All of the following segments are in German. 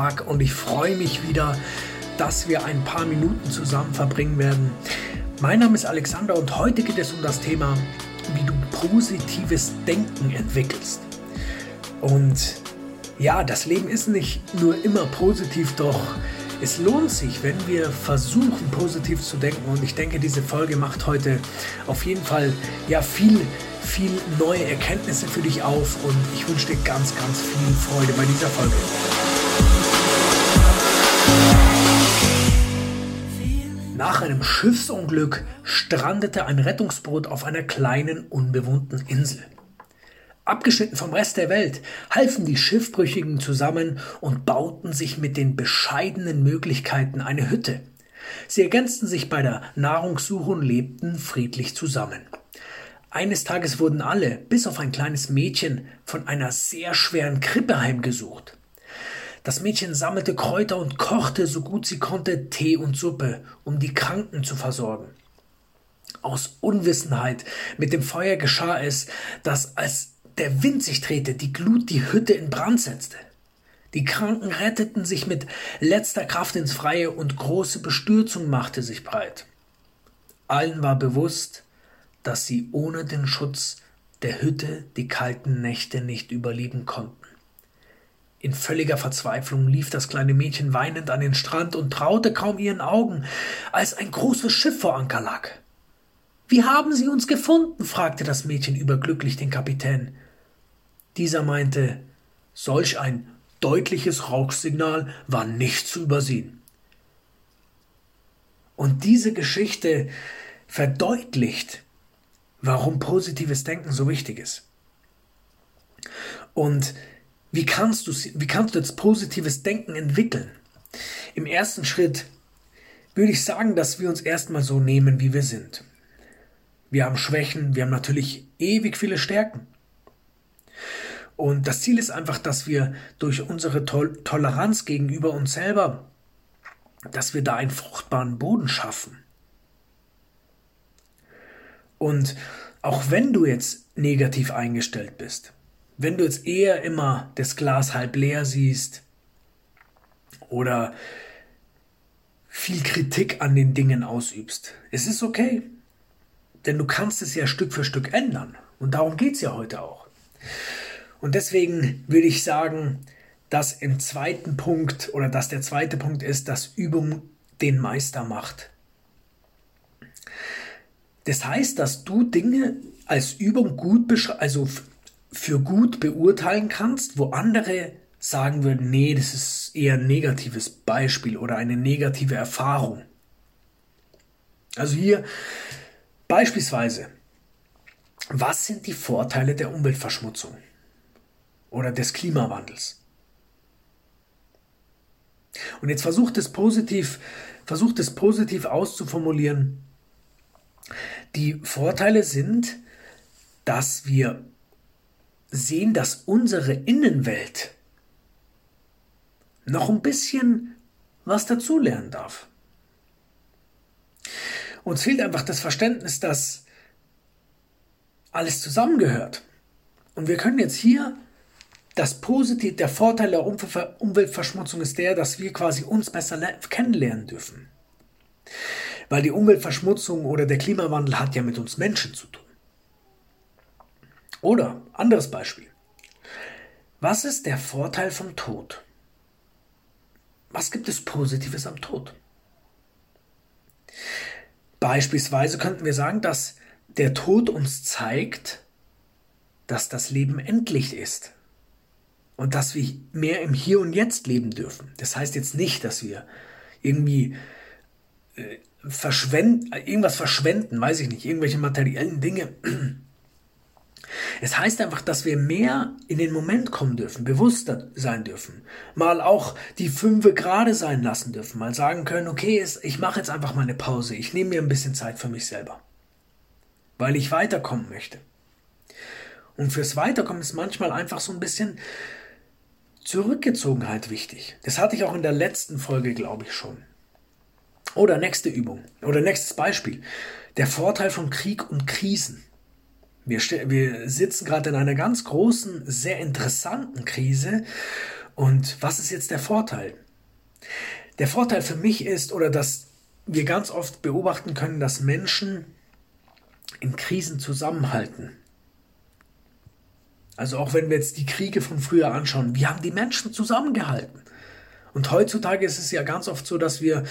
Tag und ich freue mich wieder, dass wir ein paar Minuten zusammen verbringen werden. Mein Name ist Alexander und heute geht es um das Thema, wie du positives Denken entwickelst. Und ja, das Leben ist nicht nur immer positiv, doch es lohnt sich, wenn wir versuchen, positiv zu denken. Und ich denke, diese Folge macht heute auf jeden Fall ja viel, viel neue Erkenntnisse für dich auf. Und ich wünsche dir ganz, ganz viel Freude bei dieser Folge. Nach einem Schiffsunglück strandete ein Rettungsboot auf einer kleinen, unbewohnten Insel. Abgeschnitten vom Rest der Welt, halfen die Schiffbrüchigen zusammen und bauten sich mit den bescheidenen Möglichkeiten eine Hütte. Sie ergänzten sich bei der Nahrungssuche und lebten friedlich zusammen. Eines Tages wurden alle, bis auf ein kleines Mädchen, von einer sehr schweren Krippe heimgesucht. Das Mädchen sammelte Kräuter und kochte so gut sie konnte Tee und Suppe, um die Kranken zu versorgen. Aus Unwissenheit mit dem Feuer geschah es, dass als der Wind sich drehte, die Glut die Hütte in Brand setzte. Die Kranken retteten sich mit letzter Kraft ins Freie und große Bestürzung machte sich breit. Allen war bewusst, dass sie ohne den Schutz der Hütte die kalten Nächte nicht überleben konnten. In völliger Verzweiflung lief das kleine Mädchen weinend an den Strand und traute kaum ihren Augen, als ein großes Schiff vor Anker lag. Wie haben Sie uns gefunden? fragte das Mädchen überglücklich den Kapitän. Dieser meinte, solch ein deutliches Rauchsignal war nicht zu übersehen. Und diese Geschichte verdeutlicht, warum positives Denken so wichtig ist. Und wie kannst du, wie kannst du jetzt positives Denken entwickeln? Im ersten Schritt würde ich sagen, dass wir uns erstmal so nehmen, wie wir sind. Wir haben Schwächen, wir haben natürlich ewig viele Stärken. Und das Ziel ist einfach, dass wir durch unsere Tol Toleranz gegenüber uns selber, dass wir da einen fruchtbaren Boden schaffen. Und auch wenn du jetzt negativ eingestellt bist, wenn du jetzt eher immer das Glas halb leer siehst oder viel Kritik an den Dingen ausübst, es ist okay. Denn du kannst es ja Stück für Stück ändern. Und darum geht es ja heute auch. Und deswegen würde ich sagen, dass im zweiten Punkt oder dass der zweite Punkt ist, dass Übung den Meister macht. Das heißt, dass du Dinge als Übung gut also für gut beurteilen kannst, wo andere sagen würden, nee, das ist eher ein negatives Beispiel oder eine negative Erfahrung. Also hier beispielsweise, was sind die Vorteile der Umweltverschmutzung? oder des Klimawandels. Und jetzt versucht es positiv, versucht es positiv auszuformulieren. Die Vorteile sind, dass wir sehen, dass unsere Innenwelt noch ein bisschen was dazulernen darf. Uns fehlt einfach das Verständnis, dass alles zusammengehört. Und wir können jetzt hier das Positive, der Vorteil der Umweltverschmutzung ist der, dass wir quasi uns besser kennenlernen dürfen. Weil die Umweltverschmutzung oder der Klimawandel hat ja mit uns Menschen zu tun. Oder anderes Beispiel. Was ist der Vorteil vom Tod? Was gibt es Positives am Tod? Beispielsweise könnten wir sagen, dass der Tod uns zeigt, dass das Leben endlich ist und dass wir mehr im Hier und Jetzt leben dürfen. Das heißt jetzt nicht, dass wir irgendwie äh, verschwenden, irgendwas verschwenden, weiß ich nicht, irgendwelche materiellen Dinge. Es heißt einfach, dass wir mehr in den Moment kommen dürfen, bewusster sein dürfen, mal auch die Fünfe gerade sein lassen dürfen, mal sagen können, okay, ich mache jetzt einfach mal eine Pause, ich nehme mir ein bisschen Zeit für mich selber, weil ich weiterkommen möchte. Und fürs Weiterkommen ist manchmal einfach so ein bisschen Zurückgezogenheit wichtig. Das hatte ich auch in der letzten Folge, glaube ich, schon. Oder nächste Übung. Oder nächstes Beispiel. Der Vorteil von Krieg und Krisen. Wir, wir sitzen gerade in einer ganz großen, sehr interessanten Krise. Und was ist jetzt der Vorteil? Der Vorteil für mich ist, oder dass wir ganz oft beobachten können, dass Menschen in Krisen zusammenhalten. Also auch wenn wir jetzt die Kriege von früher anschauen, wie haben die Menschen zusammengehalten? Und heutzutage ist es ja ganz oft so, dass wir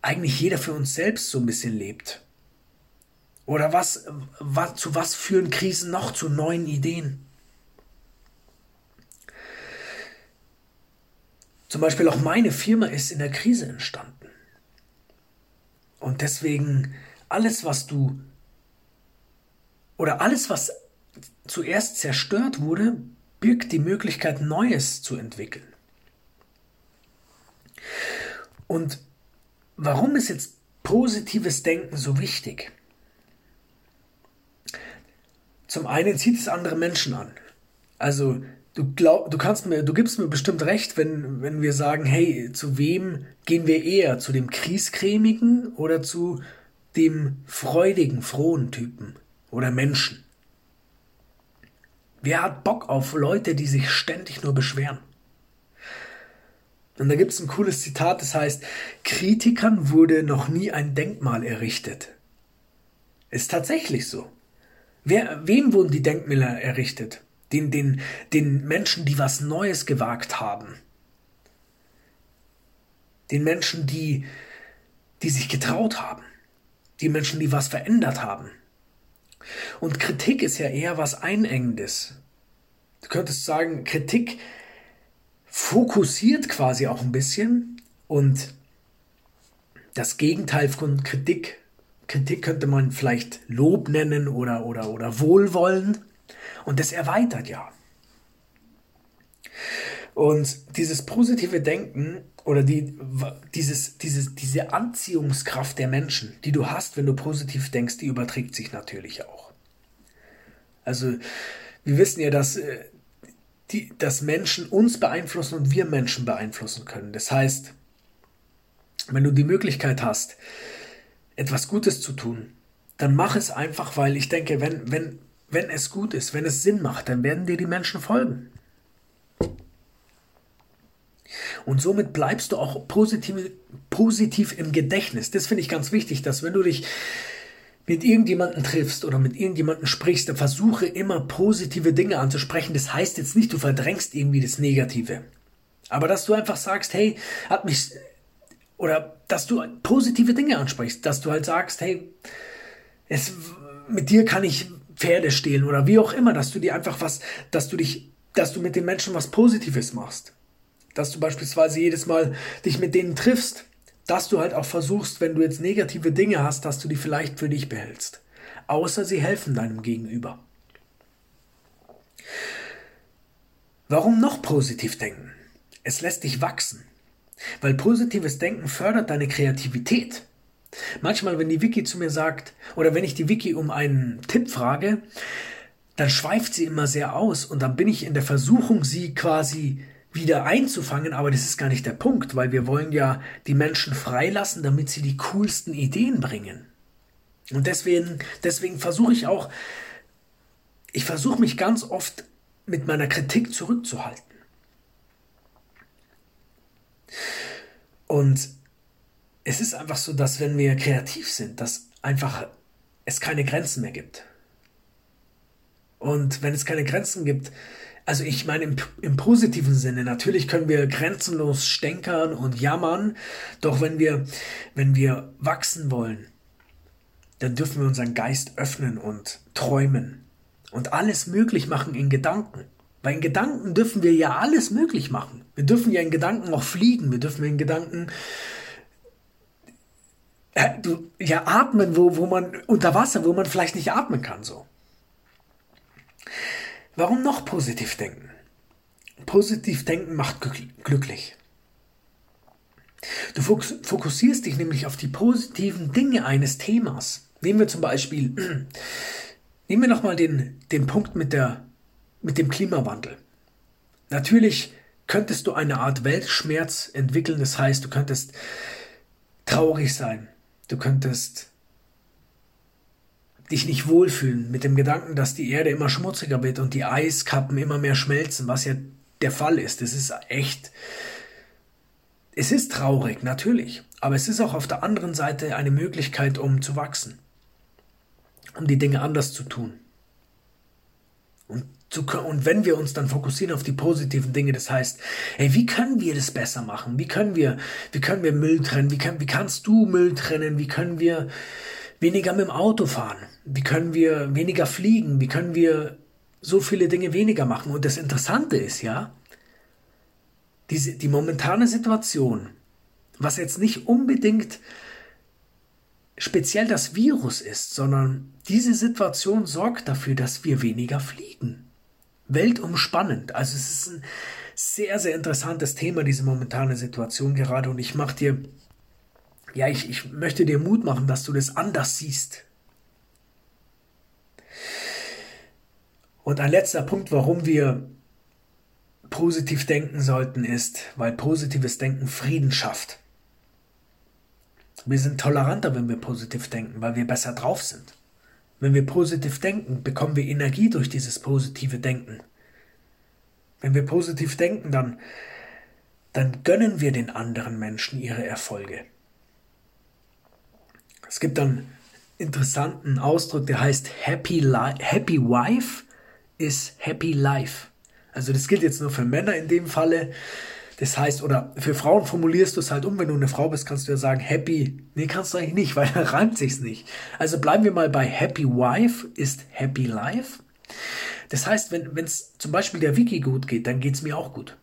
eigentlich jeder für uns selbst so ein bisschen lebt. Oder was, was, zu was führen Krisen noch? Zu neuen Ideen. Zum Beispiel auch meine Firma ist in der Krise entstanden. Und deswegen alles, was du oder alles, was zuerst zerstört wurde, birgt die Möglichkeit, Neues zu entwickeln. Und warum ist jetzt positives Denken so wichtig? Zum einen zieht es andere Menschen an. Also du glaub, du kannst mir, du gibst mir bestimmt recht, wenn, wenn wir sagen, hey, zu wem gehen wir eher? Zu dem Kriescremigen oder zu dem freudigen, frohen Typen oder Menschen? Wer hat Bock auf Leute, die sich ständig nur beschweren? Und da gibt es ein cooles Zitat, das heißt, Kritikern wurde noch nie ein Denkmal errichtet. Ist tatsächlich so. Wer, wem wurden die Denkmäler errichtet? Den, den, den Menschen, die was Neues gewagt haben. Den Menschen, die, die sich getraut haben. Die Menschen, die was verändert haben. Und Kritik ist ja eher was Einengendes. Du könntest sagen, Kritik fokussiert quasi auch ein bisschen und das Gegenteil von Kritik. Kritik könnte man vielleicht Lob nennen oder, oder, oder Wohlwollen. Und das erweitert ja. Und dieses positive Denken oder die, dieses, dieses, diese Anziehungskraft der Menschen, die du hast, wenn du positiv denkst, die überträgt sich natürlich auch. Also wir wissen ja, dass, äh, die, dass Menschen uns beeinflussen und wir Menschen beeinflussen können. Das heißt, wenn du die Möglichkeit hast, etwas Gutes zu tun, dann mach es einfach, weil ich denke, wenn, wenn, wenn es gut ist, wenn es Sinn macht, dann werden dir die Menschen folgen. Und somit bleibst du auch positiv, positiv im Gedächtnis. Das finde ich ganz wichtig, dass wenn du dich mit irgendjemandem triffst oder mit irgendjemandem sprichst, dann versuche immer positive Dinge anzusprechen. Das heißt jetzt nicht, du verdrängst irgendwie das Negative. Aber dass du einfach sagst, hey, hat mich, oder dass du positive Dinge ansprichst, dass du halt sagst, hey, es, mit dir kann ich Pferde stehlen oder wie auch immer, dass du dir einfach was, dass du dich, dass du mit den Menschen was Positives machst. Dass du beispielsweise jedes Mal dich mit denen triffst dass du halt auch versuchst, wenn du jetzt negative Dinge hast, dass du die vielleicht für dich behältst. Außer sie helfen deinem Gegenüber. Warum noch positiv denken? Es lässt dich wachsen. Weil positives Denken fördert deine Kreativität. Manchmal, wenn die Wiki zu mir sagt, oder wenn ich die Wiki um einen Tipp frage, dann schweift sie immer sehr aus und dann bin ich in der Versuchung, sie quasi wieder einzufangen, aber das ist gar nicht der Punkt, weil wir wollen ja die Menschen freilassen, damit sie die coolsten Ideen bringen. Und deswegen, deswegen versuche ich auch, ich versuche mich ganz oft mit meiner Kritik zurückzuhalten. Und es ist einfach so, dass wenn wir kreativ sind, dass einfach es keine Grenzen mehr gibt. Und wenn es keine Grenzen gibt, also ich meine im, im, positiven Sinne, natürlich können wir grenzenlos stänkern und jammern, doch wenn wir, wenn wir wachsen wollen, dann dürfen wir unseren Geist öffnen und träumen und alles möglich machen in Gedanken. Weil in Gedanken dürfen wir ja alles möglich machen. Wir dürfen ja in Gedanken auch fliegen, wir dürfen in Gedanken äh, ja atmen, wo, wo man unter Wasser, wo man vielleicht nicht atmen kann so. Warum noch positiv denken? Positiv denken macht glücklich. Du fokussierst dich nämlich auf die positiven Dinge eines Themas. Nehmen wir zum Beispiel, nehmen wir nochmal den, den Punkt mit, der, mit dem Klimawandel. Natürlich könntest du eine Art Weltschmerz entwickeln, das heißt, du könntest traurig sein, du könntest dich nicht wohlfühlen mit dem Gedanken, dass die Erde immer schmutziger wird und die Eiskappen immer mehr schmelzen, was ja der Fall ist. Es ist echt, es ist traurig, natürlich, aber es ist auch auf der anderen Seite eine Möglichkeit, um zu wachsen, um die Dinge anders zu tun. Und, zu, und wenn wir uns dann fokussieren auf die positiven Dinge, das heißt, hey, wie können wir das besser machen? Wie können wir, wie können wir Müll trennen? Wie, können, wie kannst du Müll trennen? Wie können wir weniger mit dem Auto fahren? Wie können wir weniger fliegen? Wie können wir so viele Dinge weniger machen? Und das Interessante ist ja, diese, die momentane Situation, was jetzt nicht unbedingt speziell das Virus ist, sondern diese Situation sorgt dafür, dass wir weniger fliegen. Weltumspannend. Also es ist ein sehr, sehr interessantes Thema, diese momentane Situation gerade. Und ich mache dir, ja, ich, ich möchte dir Mut machen, dass du das anders siehst. Und ein letzter Punkt, warum wir positiv denken sollten, ist, weil positives Denken Frieden schafft. Wir sind toleranter, wenn wir positiv denken, weil wir besser drauf sind. Wenn wir positiv denken, bekommen wir Energie durch dieses positive Denken. Wenn wir positiv denken, dann, dann gönnen wir den anderen Menschen ihre Erfolge. Es gibt einen interessanten Ausdruck, der heißt Happy, Li Happy Wife is Happy Life. Also das gilt jetzt nur für Männer in dem Falle. Das heißt, oder für Frauen formulierst du es halt um, wenn du eine Frau bist, kannst du ja sagen happy. Nee, kannst du eigentlich nicht, weil da reimt sich's nicht. Also bleiben wir mal bei happy wife ist happy life. Das heißt, wenn es zum Beispiel der Wiki gut geht, dann geht's mir auch gut.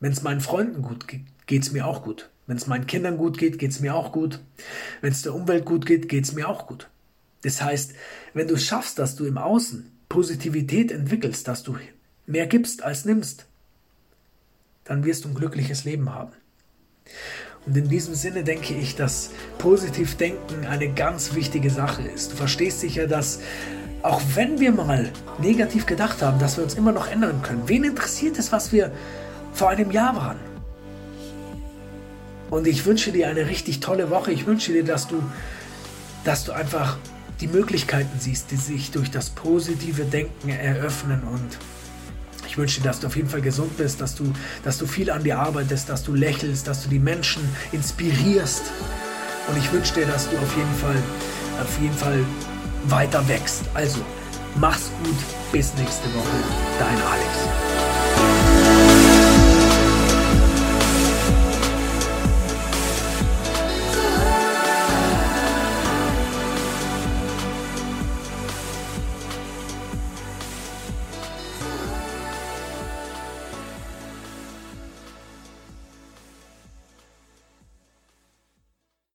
Wenn es meinen Freunden gut geht, geht's mir auch gut. Wenn es meinen Kindern gut geht, geht's mir auch gut. Wenn es der Umwelt gut geht, geht's mir auch gut. Das heißt, wenn du es schaffst, dass du im Außen Positivität entwickelst, dass du mehr gibst als nimmst, dann wirst du ein glückliches Leben haben. Und in diesem Sinne denke ich, dass positiv denken eine ganz wichtige Sache ist. Du verstehst sicher, dass auch wenn wir mal negativ gedacht haben, dass wir uns immer noch ändern können. Wen interessiert es, was wir vor einem Jahr waren? Und ich wünsche dir eine richtig tolle Woche. Ich wünsche dir, dass du, dass du einfach die Möglichkeiten siehst, die sich durch das positive Denken eröffnen und ich wünsche dir, dass du auf jeden Fall gesund bist, dass du, dass du viel an dir arbeitest, dass du lächelst, dass du die Menschen inspirierst. Und ich wünsche dir, dass du auf jeden Fall, auf jeden Fall weiter wächst. Also, mach's gut. Bis nächste Woche. Dein Alex.